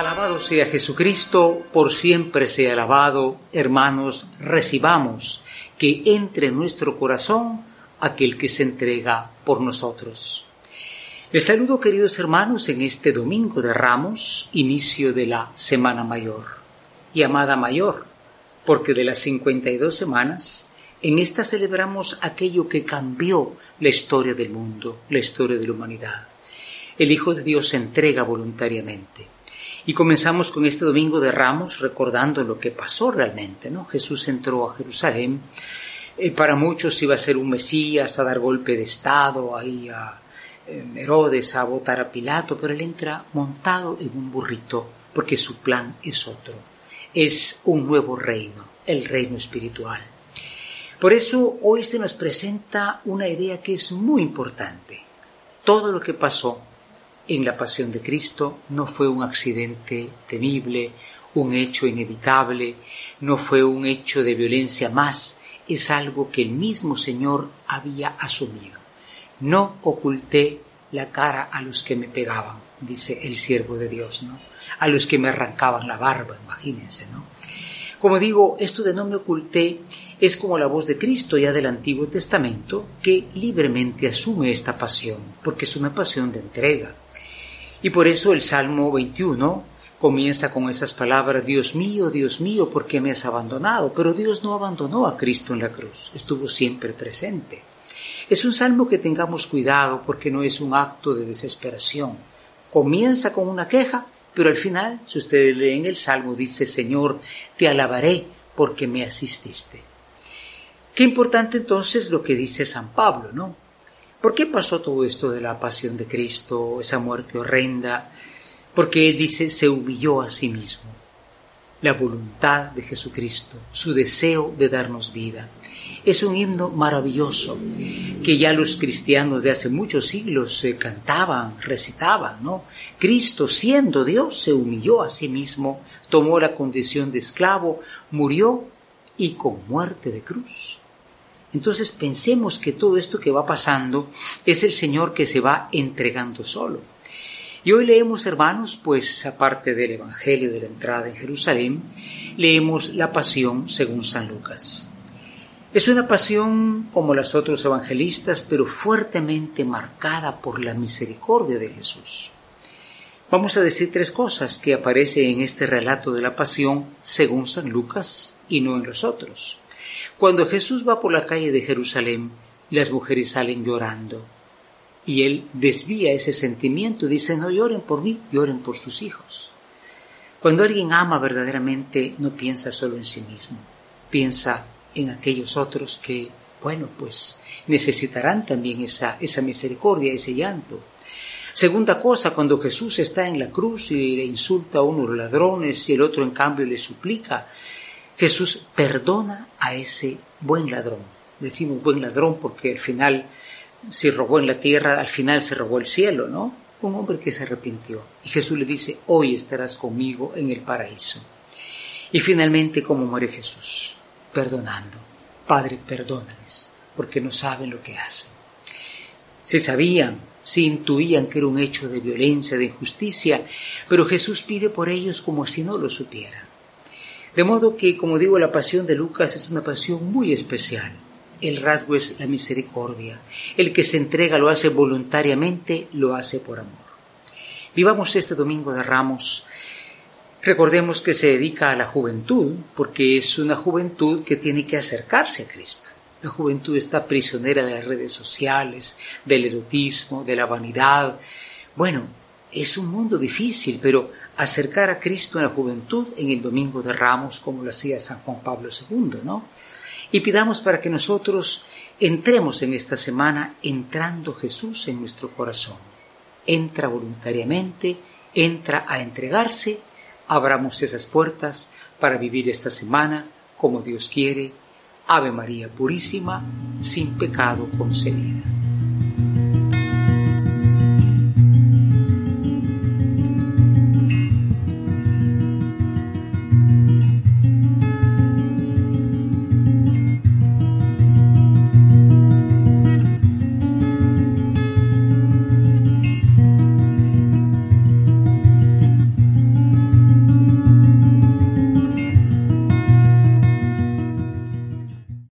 Alabado sea Jesucristo, por siempre sea alabado. Hermanos, recibamos que entre en nuestro corazón aquel que se entrega por nosotros. Les saludo queridos hermanos en este domingo de Ramos, inicio de la Semana Mayor. Llamada Mayor, porque de las 52 semanas, en esta celebramos aquello que cambió la historia del mundo, la historia de la humanidad. El Hijo de Dios se entrega voluntariamente. Y comenzamos con este domingo de Ramos recordando lo que pasó realmente, ¿no? Jesús entró a Jerusalén, eh, para muchos iba a ser un Mesías, a dar golpe de Estado, ahí a eh, Herodes, a votar a Pilato, pero él entra montado en un burrito, porque su plan es otro, es un nuevo reino, el reino espiritual. Por eso hoy se nos presenta una idea que es muy importante. Todo lo que pasó en la pasión de Cristo no fue un accidente temible, un hecho inevitable, no fue un hecho de violencia más, es algo que el mismo Señor había asumido. No oculté la cara a los que me pegaban, dice el siervo de Dios, ¿no? A los que me arrancaban la barba, imagínense, ¿no? Como digo, esto de no me oculté es como la voz de Cristo ya del Antiguo Testamento, que libremente asume esta pasión, porque es una pasión de entrega. Y por eso el Salmo 21 comienza con esas palabras, Dios mío, Dios mío, ¿por qué me has abandonado? Pero Dios no abandonó a Cristo en la cruz, estuvo siempre presente. Es un salmo que tengamos cuidado porque no es un acto de desesperación. Comienza con una queja, pero al final, si ustedes leen el salmo, dice, Señor, te alabaré porque me asististe. Qué importante entonces lo que dice San Pablo, ¿no? ¿Por qué pasó todo esto de la pasión de Cristo, esa muerte horrenda? Porque Él dice, se humilló a sí mismo. La voluntad de Jesucristo, su deseo de darnos vida. Es un himno maravilloso que ya los cristianos de hace muchos siglos se cantaban, recitaban, ¿no? Cristo, siendo Dios, se humilló a sí mismo, tomó la condición de esclavo, murió y con muerte de cruz entonces pensemos que todo esto que va pasando es el Señor que se va entregando solo. Y hoy leemos, hermanos, pues aparte del Evangelio de la entrada en Jerusalén, leemos la pasión según San Lucas. Es una pasión como las otros evangelistas, pero fuertemente marcada por la misericordia de Jesús. Vamos a decir tres cosas que aparecen en este relato de la pasión según San Lucas y no en los otros. Cuando Jesús va por la calle de Jerusalén, las mujeres salen llorando. Y él desvía ese sentimiento, dice, no lloren por mí, lloren por sus hijos. Cuando alguien ama verdaderamente, no piensa solo en sí mismo, piensa en aquellos otros que, bueno, pues necesitarán también esa, esa misericordia, ese llanto. Segunda cosa, cuando Jesús está en la cruz y le insulta a unos ladrones y el otro en cambio le suplica, Jesús perdona a ese buen ladrón. Decimos buen ladrón porque al final, si robó en la tierra, al final se robó el cielo, ¿no? Un hombre que se arrepintió. Y Jesús le dice, hoy estarás conmigo en el paraíso. Y finalmente, ¿cómo muere Jesús? Perdonando. Padre, perdónales, porque no saben lo que hacen. Se sabían, se intuían que era un hecho de violencia, de injusticia, pero Jesús pide por ellos como si no lo supieran. De modo que, como digo, la pasión de Lucas es una pasión muy especial. El rasgo es la misericordia. El que se entrega lo hace voluntariamente, lo hace por amor. Vivamos este domingo de Ramos. Recordemos que se dedica a la juventud, porque es una juventud que tiene que acercarse a Cristo. La juventud está prisionera de las redes sociales, del erotismo, de la vanidad. Bueno, es un mundo difícil, pero acercar a Cristo en la juventud en el Domingo de Ramos, como lo hacía San Juan Pablo II, ¿no? Y pidamos para que nosotros entremos en esta semana entrando Jesús en nuestro corazón. Entra voluntariamente, entra a entregarse, abramos esas puertas para vivir esta semana como Dios quiere. Ave María Purísima, sin pecado concebida.